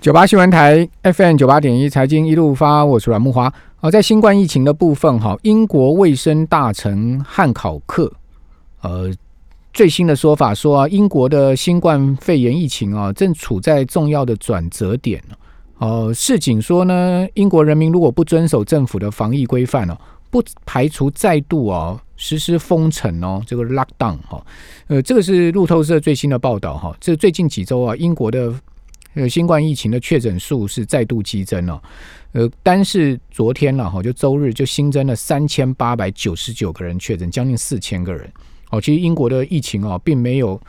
九八新闻台 FM 九八点一财经一路发，我是阮木华。好，在新冠疫情的部分，哈，英国卫生大臣汉考克，呃，最新的说法说啊，英国的新冠肺炎疫情啊，正处在重要的转折点哦，市警说呢，英国人民如果不遵守政府的防疫规范哦，不排除再度哦实施封城哦，这个 lockdown 哈。呃，这个是路透社最新的报道哈。这最近几周啊，英国的呃，新冠疫情的确诊数是再度激增了，呃，单是昨天了哈，就周日就新增了三千八百九十九个人确诊，将近四千个人。哦，其实英国的疫情啊，并没有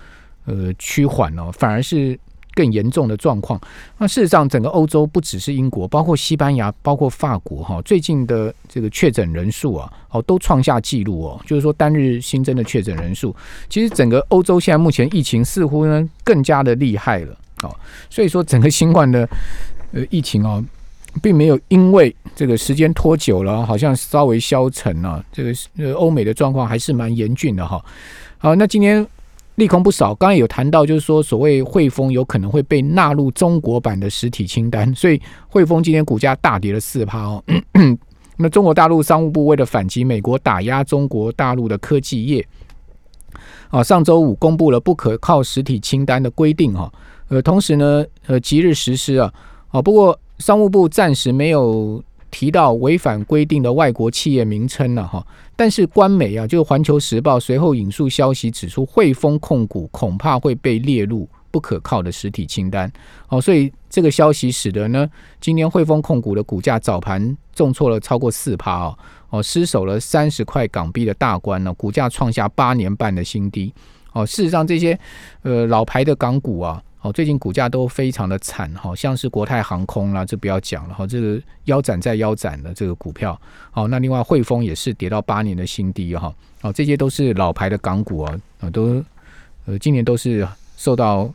呃趋缓哦，反而是更严重的状况。那事实上，整个欧洲不只是英国，包括西班牙、包括法国哈，最近的这个确诊人数啊，哦，都创下纪录哦，就是说单日新增的确诊人数，其实整个欧洲现在目前疫情似乎呢更加的厉害了。哦，所以说整个新冠的呃疫情哦，并没有因为这个时间拖久了，好像稍微消沉了。这个呃欧美的状况还是蛮严峻的哈。好，那今天利空不少，刚才有谈到就是说，所谓汇丰有可能会被纳入中国版的实体清单，所以汇丰今天股价大跌了四趴哦。那中国大陆商务部为了反击美国打压中国大陆的科技业，啊，上周五公布了不可靠实体清单的规定哈。呃，同时呢，呃，即日实施啊，哦，不过商务部暂时没有提到违反规定的外国企业名称了哈。但是官媒啊，就是《环球时报》随后引述消息指出，汇丰控股恐怕会被列入不可靠的实体清单。哦，所以这个消息使得呢，今年汇丰控股的股价早盘重挫了超过四趴哦，哦，失守了三十块港币的大关呢，股价创下八年半的新低。哦，事实上这些呃老牌的港股啊。哦，最近股价都非常的惨哈，像是国泰航空啦，这不要讲了哈，这个腰斩再腰斩的这个股票。好，那另外汇丰也是跌到八年的新低哈。哦，这些都是老牌的港股啊，啊都呃今年都是受到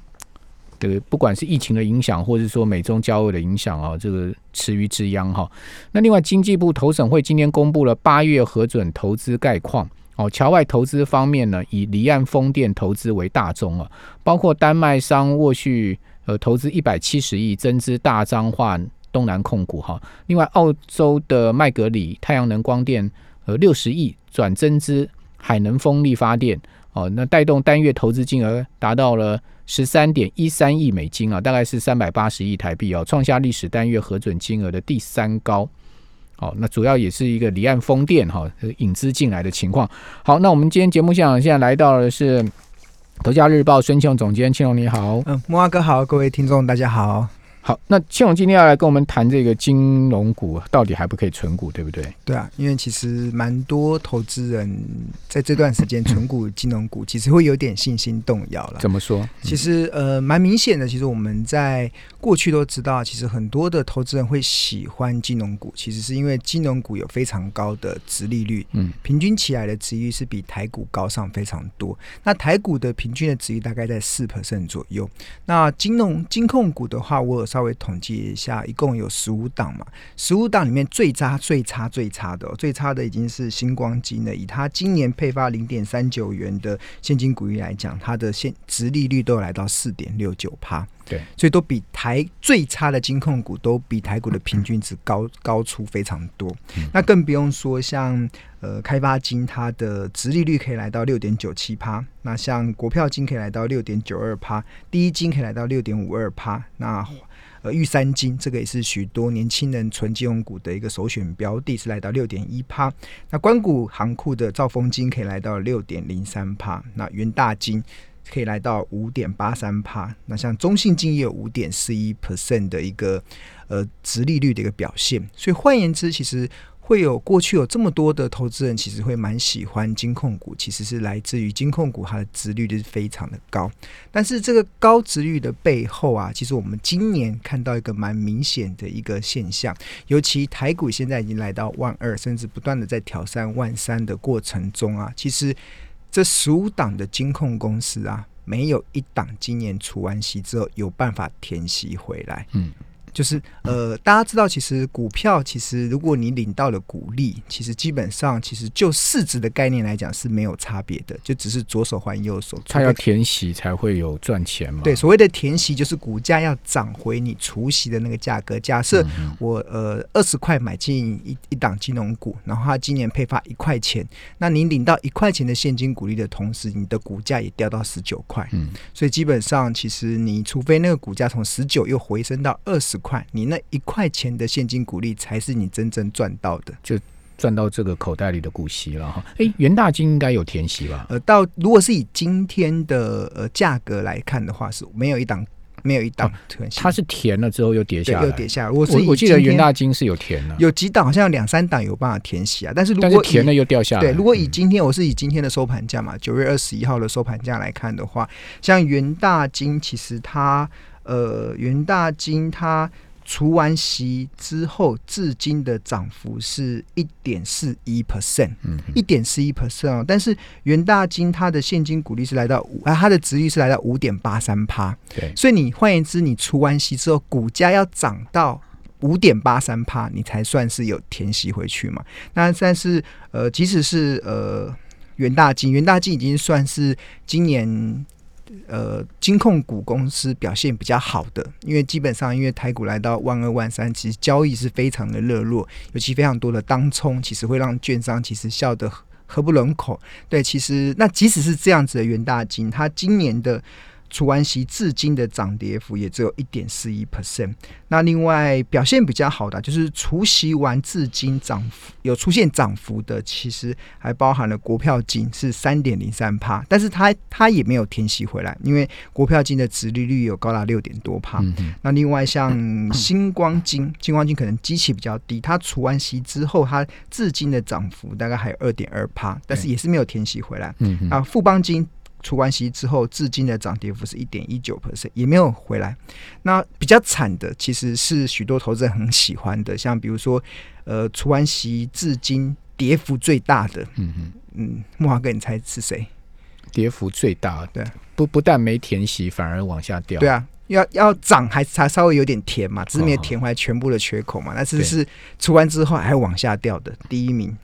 这个不管是疫情的影响，或者说美中交恶的影响啊，这个池鱼之殃哈。那另外经济部投审会今天公布了八月核准投资概况。哦，桥外投资方面呢，以离岸风电投资为大宗啊，包括丹麦商沃旭呃投资一百七十亿增资大彰化东南控股哈，另外澳洲的麦格里太阳能光电呃六十亿转增资海能风力发电哦，那带动单月投资金额达到了十三点一三亿美金啊，大概是三百八十亿台币哦，创下历史单月核准金额的第三高。好，那主要也是一个离岸风电哈引资进来的情况。好，那我们今天节目现场现在来到的是《头家日报》孙庆荣总监，庆荣你好。嗯，木阿哥好，各位听众大家好。好，那庆荣今天要来跟我们谈这个金融股到底还不可以存股，对不对？对啊，因为其实蛮多投资人在这段时间存股金融股，其实会有点信心动摇了。怎么说？其实呃，蛮明显的。其实我们在过去都知道，其实很多的投资人会喜欢金融股，其实是因为金融股有非常高的值利率，嗯，平均起来的值率是比台股高上非常多。那台股的平均的值率大概在四 percent 左右。那金融金控股的话，我有。稍微统计一下，一共有十五档嘛，十五档里面最差、最差、最差的，最差的已经是星光金了。以它今年配发零点三九元的现金股利来讲，它的现值利率都有来到四点六九趴。对，所以都比台最差的金控股都比台股的平均值高高出非常多。那更不用说像呃开发金，它的值利率可以来到六点九七趴。那像国票金可以来到六点九二趴，第一金可以来到六点五二趴。那呃，玉三金这个也是许多年轻人存金融股的一个首选标的，是来到六点一趴。那关谷行库的兆丰金可以来到六点零三趴。那元大金可以来到五点八三趴。那像中信金也有五点四一 percent 的一个呃值利率的一个表现。所以换言之，其实。会有过去有这么多的投资人，其实会蛮喜欢金控股，其实是来自于金控股它的值率就是非常的高。但是这个高值率的背后啊，其实我们今年看到一个蛮明显的一个现象，尤其台股现在已经来到万二，甚至不断的在挑战万三的过程中啊，其实这十五档的金控公司啊，没有一档今年除完息之后有办法填息回来。嗯。就是呃，大家知道，其实股票其实如果你领到了股利，其实基本上其实就市值的概念来讲是没有差别的，就只是左手换右手。它要填息才会有赚钱嘛？对，所谓的填息就是股价要涨回你除息的那个价格。假设我呃二十块买进一一档金融股，然后它今年配发一块钱，那你领到一块钱的现金股利的同时，你的股价也掉到十九块。嗯，所以基本上其实你除非那个股价从十九又回升到二十块，你那一块钱的现金股利才是你真正赚到的，就赚到这个口袋里的股息了哈。哎，元大金应该有填息吧？呃，到如果是以今天的呃价格来看的话，是没有一档。没有一档，它是填了之后又跌下来，又跌下来。我是我记得元大金是有填的，有几档好像两三档有办法填息啊。但是如果填了又掉下来，对，如果以今天我是以今天的收盘价嘛，九月二十一号的收盘价来看的话，像元大金其实它呃元大金它。除完息之后，至今的涨幅是一点四一 percent，嗯，一点四一 percent 哦。但是元大金它的现金股利是来到五，啊，它的值率是来到五点八三趴，对。所以你换言之，你除完息之后，股价要涨到五点八三趴，你才算是有填息回去嘛？那但是呃，即使是呃元大金，元大金已经算是今年。呃，金控股公司表现比较好的，因为基本上因为台股来到万二万三，其实交易是非常的热络，尤其非常多的当冲，其实会让券商其实笑得合不拢口。对，其实那即使是这样子的元大金，它今年的。除完息至今的涨跌幅也只有一点四一 percent。那另外表现比较好的，就是除息完至今涨幅有出现涨幅的，其实还包含了国票金是三点零三帕，但是它它也没有填息回来，因为国票金的值利率有高达六点多帕。那另外像星光金，星光金可能基期比较低，它除完息之后，它至今的涨幅大概还有二点二帕，但是也是没有填息回来。啊，富邦金。除完息之后，至今的涨跌幅是一点一九 percent，也没有回来。那比较惨的，其实是许多投资人很喜欢的，像比如说，呃，除完息至今跌幅最大的，嗯嗯嗯，木华哥，你猜是谁？跌幅最大，对，不不但没填息，反而往下掉。对啊，要要涨还才稍微有点填嘛，只是没有填回来全部的缺口嘛。那这是除完之后还往下掉的第一名。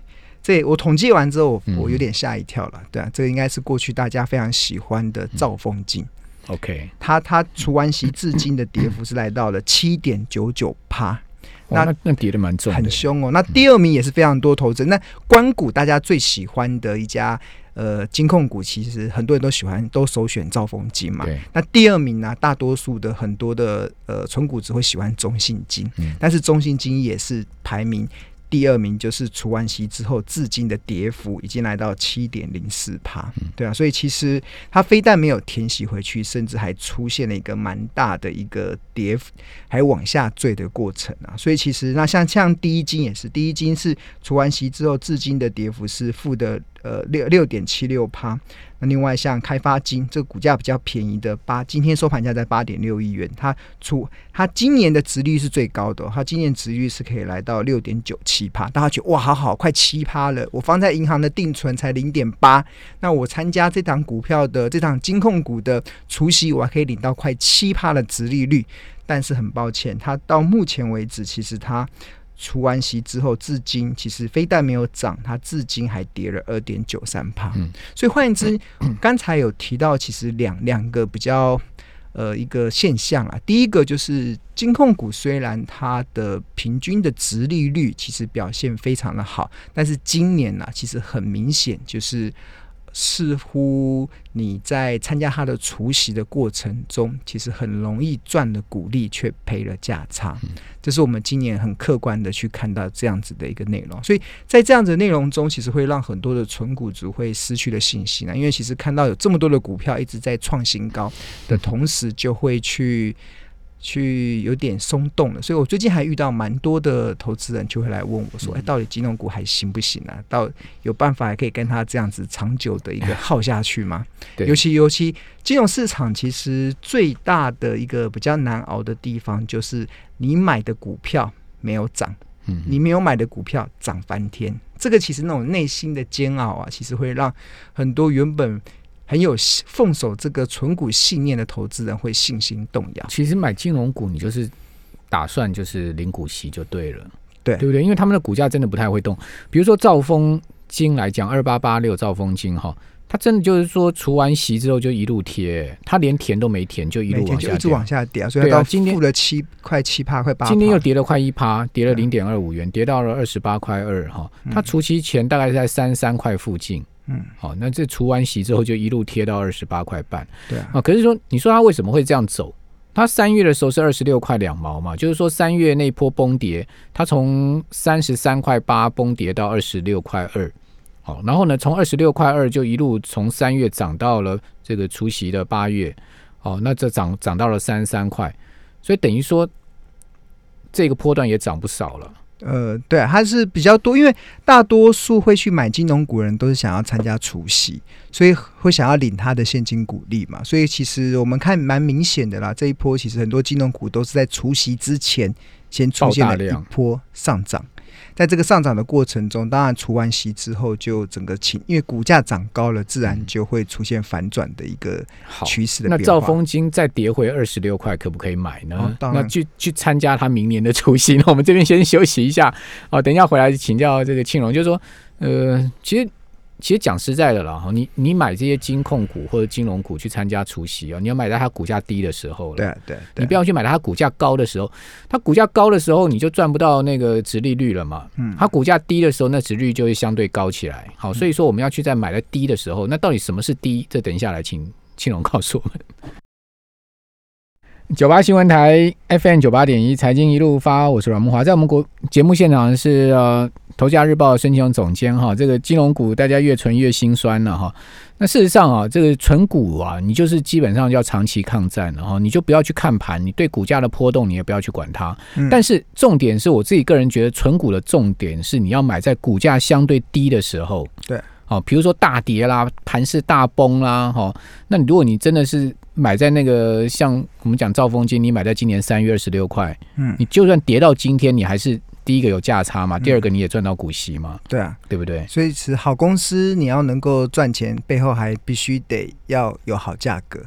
这我统计完之后，我有点吓一跳了。对啊，这个应该是过去大家非常喜欢的兆丰金。OK，它它除完息至今的跌幅是来到了七点九九趴，那那跌的蛮重，很凶哦。那第二名也是非常多投资，那关谷大家最喜欢的一家呃金控股，其实很多人都喜欢，都首选兆丰金嘛。那第二名呢，大多数的很多的呃纯股只会喜欢中信金，但是中信金也是排名。第二名就是除完息之后，至今的跌幅已经来到七点零四帕，对啊，所以其实它非但没有填息回去，甚至还出现了一个蛮大的一个跌幅，还往下坠的过程啊。所以其实那像像第一金也是，第一金是除完息之后，至今的跌幅是负的。呃，六六点七六趴。那另外像开发金，这个股价比较便宜的八，今天收盘价在八点六亿元。它出它今年的值率是最高的，它今年值率是可以来到六点九七趴。大家觉得哇，好好，快七趴了。我放在银行的定存才零点八，那我参加这档股票的这档金控股的除息，我还可以领到快七趴的值利率。但是很抱歉，它到目前为止，其实它。除完息之后，至今其实非但没有涨，它至今还跌了二点九三帕。嗯，所以换言之，刚才有提到，其实两两个比较呃一个现象啊。第一个就是金控股虽然它的平均的值利率其实表现非常的好，但是今年呢，其实很明显就是。似乎你在参加他的除夕的过程中，其实很容易赚了股利，却赔了价差。这是我们今年很客观的去看到这样子的一个内容。所以在这样子内容中，其实会让很多的纯股族会失去了信心呢。因为其实看到有这么多的股票一直在创新高的同时，就会去。去有点松动了，所以我最近还遇到蛮多的投资人就会来问我说：“哎，到底金融股还行不行啊？到有办法还可以跟他这样子长久的一个耗下去吗？”对，尤其尤其金融市场其实最大的一个比较难熬的地方，就是你买的股票没有涨，嗯，你没有买的股票涨翻天，这个其实那种内心的煎熬啊，其实会让很多原本。很有奉守这个存股信念的投资人会信心动摇。其实买金融股，你就是打算就是领股息就对了，对对不对？因为他们的股价真的不太会动。比如说兆丰金来讲，二八八六兆丰金哈，它真的就是说除完息之后就一路贴，它连填都没填就一路往下跌就一直往。下跌啊，所以到今天负了七快七趴，快八。今天又跌了快一趴，跌了零点二五元，跌到了二十八块二哈。它除息前大概是在三三块附近，嗯，好，那这除完息之后就一路贴到二十八块半对啊，啊。可是说，你说它为什么会这样走？它三月的时候是二十六块两毛嘛，就是说三月那波崩跌，它从三十三块八崩跌到二十六块二，好，然后呢，从二十六块二就一路从三月涨到了这个除夕的八月，哦，那这涨涨到了三十三块，所以等于说这个波段也涨不少了。呃，对啊，它是比较多，因为大多数会去买金融股的人都是想要参加除夕，所以会想要领他的现金股利嘛。所以其实我们看蛮明显的啦，这一波其实很多金融股都是在除夕之前先出现了一爆大量波上涨。在这个上涨的过程中，当然除完息之后，就整个情，因为股价涨高了，自然就会出现反转的一个好，趋势的那变化。兆丰金再跌回二十六块，可不可以买呢？哦当然那去去参加他明年的除夕。那我们这边先休息一下，哦，等一下回来请教这个庆荣，就是说，呃，其实其实讲实在的啦，哈，你你买这些金控股或者金融股去参加除夕啊，你要买在它股价低的时候了。对啊，对你不要去买它股价高的时候，它股价高的时候你就赚不到那个值利率了嘛。嗯它股价低的时候，那值率就会相对高起来。好，所以说我们要去在买在低的时候，那到底什么是低？这等一下来请庆荣告诉我们。九八新闻台 FM 九八点一财经一路发，我是阮木华，在我们国节目现场是呃《头家日报》申请总监哈，这个金融股大家越存越心酸了哈。那事实上啊，这个存股啊，你就是基本上要长期抗战了哈，你就不要去看盘，你对股价的波动你也不要去管它。嗯但是重点是我自己个人觉得，存股的重点是你要买在股价相对低的时候。对，好、比如说大跌啦，盘势大崩啦，哈、那你如果你真的是买在那个像我们讲兆丰金，你买在今年三月二十六块，嗯，你就算跌到今天，你还是第一个有价差嘛，第二个你也赚到股息嘛，对啊，对不对？所以是好公司你要能够赚钱，背后还必须得要有好价格。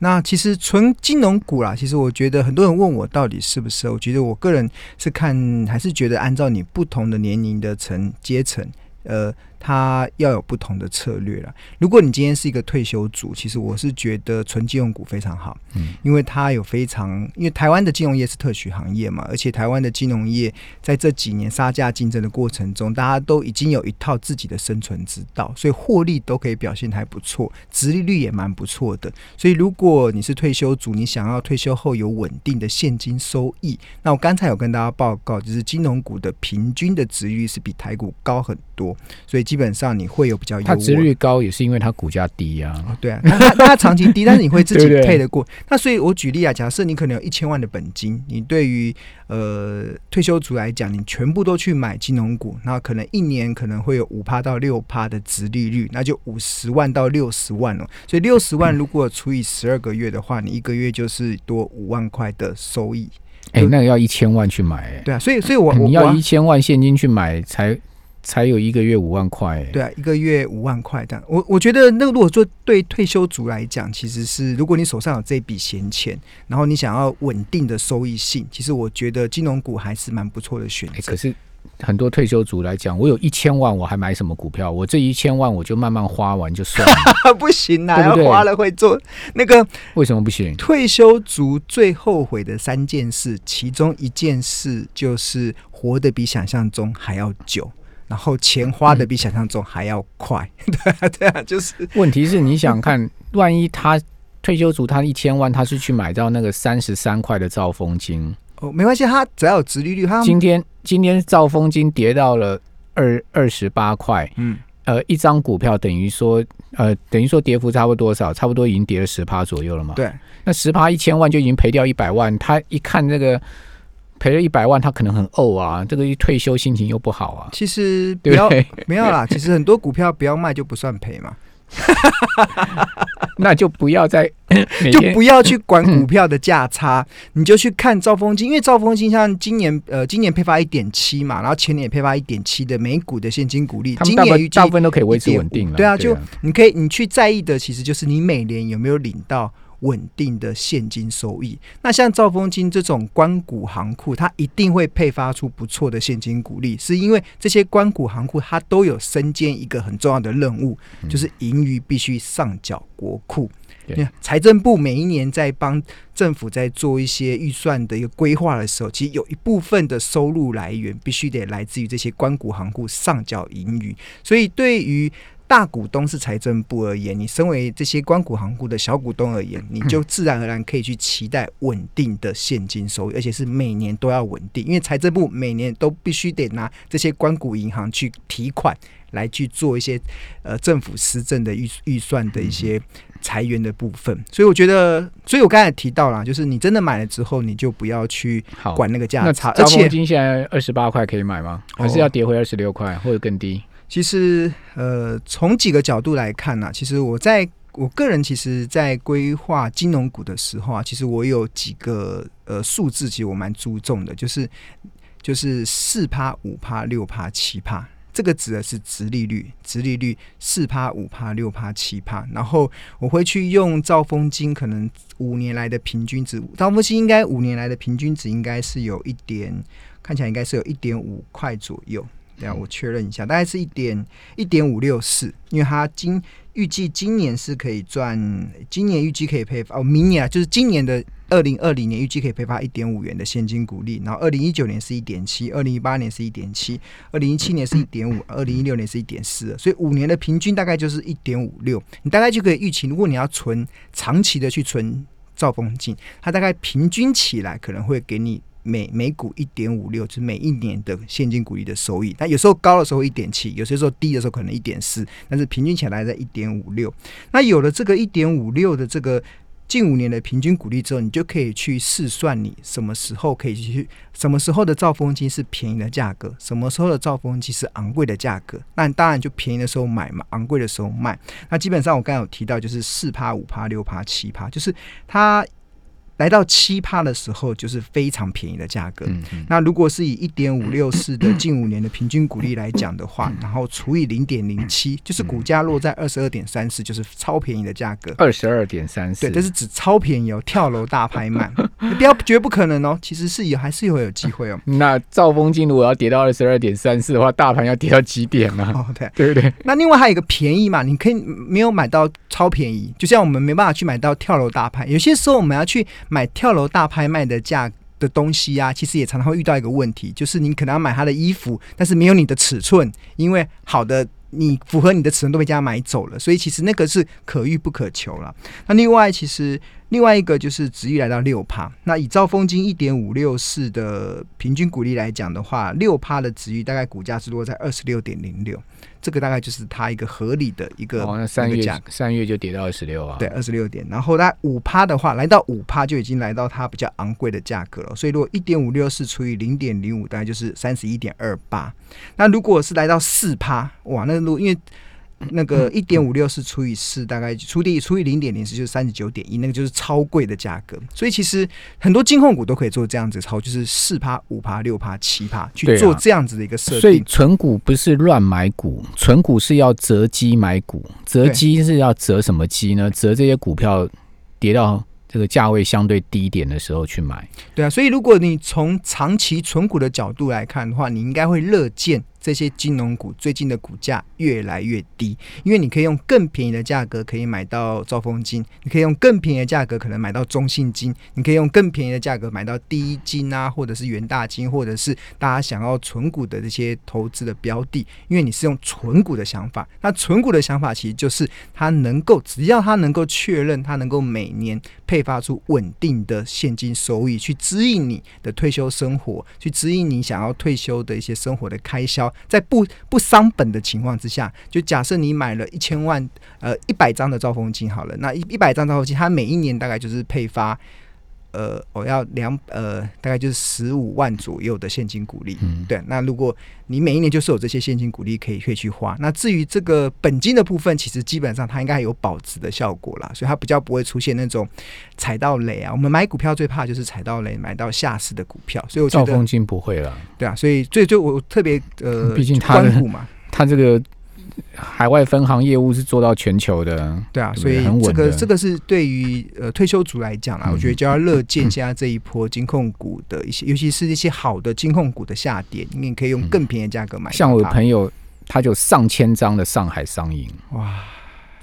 那其实纯金融股啦，其实我觉得很多人问我到底适不适合，我觉得我个人是看还是觉得按照你不同的年龄的层阶层，呃，它要有不同的策略了。如果你今天是一个退休族，其实我是觉得纯金融股非常好，嗯，因为它有非常，因为台湾的金融业是特许行业嘛，而且台湾的金融业在这几年杀价竞争的过程中，大家都已经有一套自己的生存之道，所以获利都可以表现得还不错，殖利率也蛮不错的。所以如果你是退休族，你想要退休后有稳定的现金收益，那我刚才有跟大家报告，就是金融股的平均的值率是比台股高很多，所以基本上你会有比较优它值率高也是因为它股价低啊。哦，对啊，那 它它长期低，但是你会自己 配得过。那所以我举例啊，假设你可能有一千万的本金，你对于呃退休族来讲，你全部都去买金融股，那可能一年可能会有五趴到六趴的值利率，那就五十万到六十万了。所以六十万如果除以十二个月的话，你一个月就是多五万块的收益。哎、那个要一千万去买、哎对啊，所以所以我我你要一千万现金去买才才有一个月五万块、哎对啊，一个月五万块这样。我我觉得那个如果说对退休族来讲，其实是如果你手上有这笔闲钱，然后你想要稳定的收益性，其实我觉得金融股还是蛮不错的选哎、择可。是很多退休族来讲，我有一千万，我还买什么股票？我这一千万我就慢慢花完就算了，不行啊，对不对要花了会做那个为什么不行？退休族最后悔的三件事，其中一件事就是活得比想象中还要久。然后钱花的比想象中还要快，对啊，对啊，就是问题是你想看，万一他退休族他一千万，他是去买到那个三十三块的兆丰金，哦，没关系，他只要有殖利率，他今天今天兆丰金跌到了二二十八块，嗯，呃，一张股票等于说，呃，等于说跌幅差不多多少？差不多已经跌了十趴左右了嘛。对，那十趴一千万就已经赔掉一百万，他一看这个赔了一百万，他可能很怄啊，这个一退休心情又不好啊，其实不要对不对？没有啦，其实很多股票不要卖就不算赔嘛，那就不要再 就不要去管股票的价差，你就去看兆丰金，因为兆丰金像今年呃今年配发一点七嘛，然后前年也配发一点七的每股的现金股利，今年大部分都可以维持稳定了。对啊就你可以你去在意的其实就是你每年有没有领到稳定的现金收益。那像兆丰金这种关谷行库，它一定会配发出不错的现金股利，是因为这些关谷行库它都有身兼一个很重要的任务，就是盈余必须上缴国库。财政部每一年在帮政府在做一些预算的一个规划的时候，其实有一部分的收入来源必须得来自于这些关谷行库上缴盈余。所以对于大股东是财政部而言，你身为这些关谷行库的小股东而言，你就自然而然可以去期待稳定的现金收益，而且是每年都要稳定，因为财政部每年都必须得拿这些关谷银行去提款。来去做一些呃政府施政的预预算的一些裁员的部分，所以我觉得，所以我刚才提到了，就是你真的买了之后，你就不要去管那个价差。而且金现在二十八块可以买吗？还是要跌回二十六块或者更低？其实呃，从几个角度来看呢，其实我在我个人其实，在规划金融股的时候啊，其实我有几个呃数字，其实我蛮注重的，就是就是四趴、五趴、六趴、七趴。这个指的是直利率，直利率四趴、五趴、六趴、七趴，然后我会去用兆丰金可能五年来的平均值，兆丰金应该五年来的平均值应该是有一点，看起来应该是有一点五块左右。这样我确认一下，大概是一点一点五六四，因为它今预计今年是可以赚，今年预计可以配哦，明年啊，就是今年的。二零二零年预计可以配发一点五元的现金股利，然后二零一九年是一点七，二零一八年是一点七，二零一七年是一点五，二零一六年是一点四，所以五年的平均大概就是一点五六。你大概就可以预期，如果你要存长期的去存兆丰金，它大概平均起来可能会给你每每股一点五六，就是每一年的现金股利的收益。那有时候高的时候一点七，有些时候低的时候可能一点四，但是平均起来在一点五六。那有了这个一点五六的这个。近五年的平均股利之后，你就可以去试算你什么时候可以去，什么时候的造风机是便宜的价格，什么时候的造风机是昂贵的价格。那当然就便宜的时候买嘛，昂贵的时候卖。那基本上我刚才有提到，就是四趴、五趴、六趴、七趴，就是它。来到七趴的时候，就是非常便宜的价格。那如果是以一点五六四的近五年的平均股利来讲的话，然后除以零点零七，就是股价落在二十二点三四，就是超便宜的价格。二十二点三四，对，这是指超便宜哦，跳楼大拍卖，不要绝不可能哦，其实是有，还是会有机会哦。那兆丰金如果要跌到二十二点三四的话，大盘要跌到几点呢？哦，对，对不对？那另外还有一个便宜嘛，你可以没有买到超便宜，就像我们没办法去买到跳楼大盘，有些时候我们要去。买跳楼大拍卖的价的东西啊，其实也常常会遇到一个问题，就是你可能要买他的衣服，但是没有你的尺寸，因为好的你符合你的尺寸都被人家买走了，所以其实那个是可遇不可求了。那另外，其实另外一个就是值域来到六趴，那以兆丰金一点五六四的平均股利来讲的话，六趴的值域大概股价是落在二十六点零六。这个大概就是它一个合理的一个三月价，三月就跌到二十六啊，对，二十六点。然后它五趴的话，来到五趴就已经来到它比较昂贵的价格了。所以如果一点五六四除以零点零五，大概就是三十一点二八。那如果是来到四趴，哇，那如因为。那个一点五六是除以四，大概除以除以零点零四就是三十九点一，那个就是超贵的价格。所以其实很多金控股都可以做这样子超，就是四趴、五趴、六趴、七趴去做这样子的一个设定。所以存股不是乱买股，存股是要择机买股，择机是要择什么机呢？择这些股票跌到。这个价位相对低点的时候去买，对啊，所以如果你从长期存股的角度来看的话，你应该会乐见这些金融股最近的股价越来越低，因为你可以用更便宜的价格可以买到兆丰金，你可以用更便宜的价格可能买到中信金，你可以用更便宜的价格买到第一金啊，或者是元大金，或者是大家想要存股的这些投资的标的，因为你是用存股的想法，那存股的想法其实就是它能够只要它能够确认它能够每年配。发出稳定的现金收益，去指引你的退休生活，去指引你想要退休的一些生活的开销，在不不伤本的情况之下，就假设你买了一千万，呃，一百张的兆丰金好了，那一一百张兆丰金，它每一年大概就是配发。呃，我要两呃，大概就是十五万左右的现金股利。嗯，对。那如果你每一年就是有这些现金股利可以可以去花，那至于这个本金的部分，其实基本上它应该有保值的效果啦，所以它比较不会出现那种踩到雷啊。我们买股票最怕就是踩到雷，买到下市的股票。所以我觉得兆丰金不会了。对啊，所以所以就我特别呃，毕竟它关股嘛，它这个海外分行业务是做到全球的，对啊，对所以这个这个是对于呃退休族来讲啊，嗯我觉得就要乐见现在这一波金控股的一些，尤其是一些好的金控股的下跌，你可以用更便宜的价格买。像我朋友，他就上千张的上海商银，哇，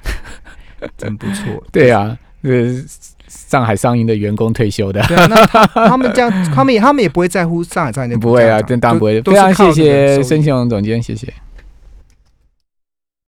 真不错。对啊，呃，上海商银的员工退休的。对啊，那他他们这样，他们也他们也不会在乎上海商银的不会啊，真当然不会。非常谢谢申庆荣总监，谢谢。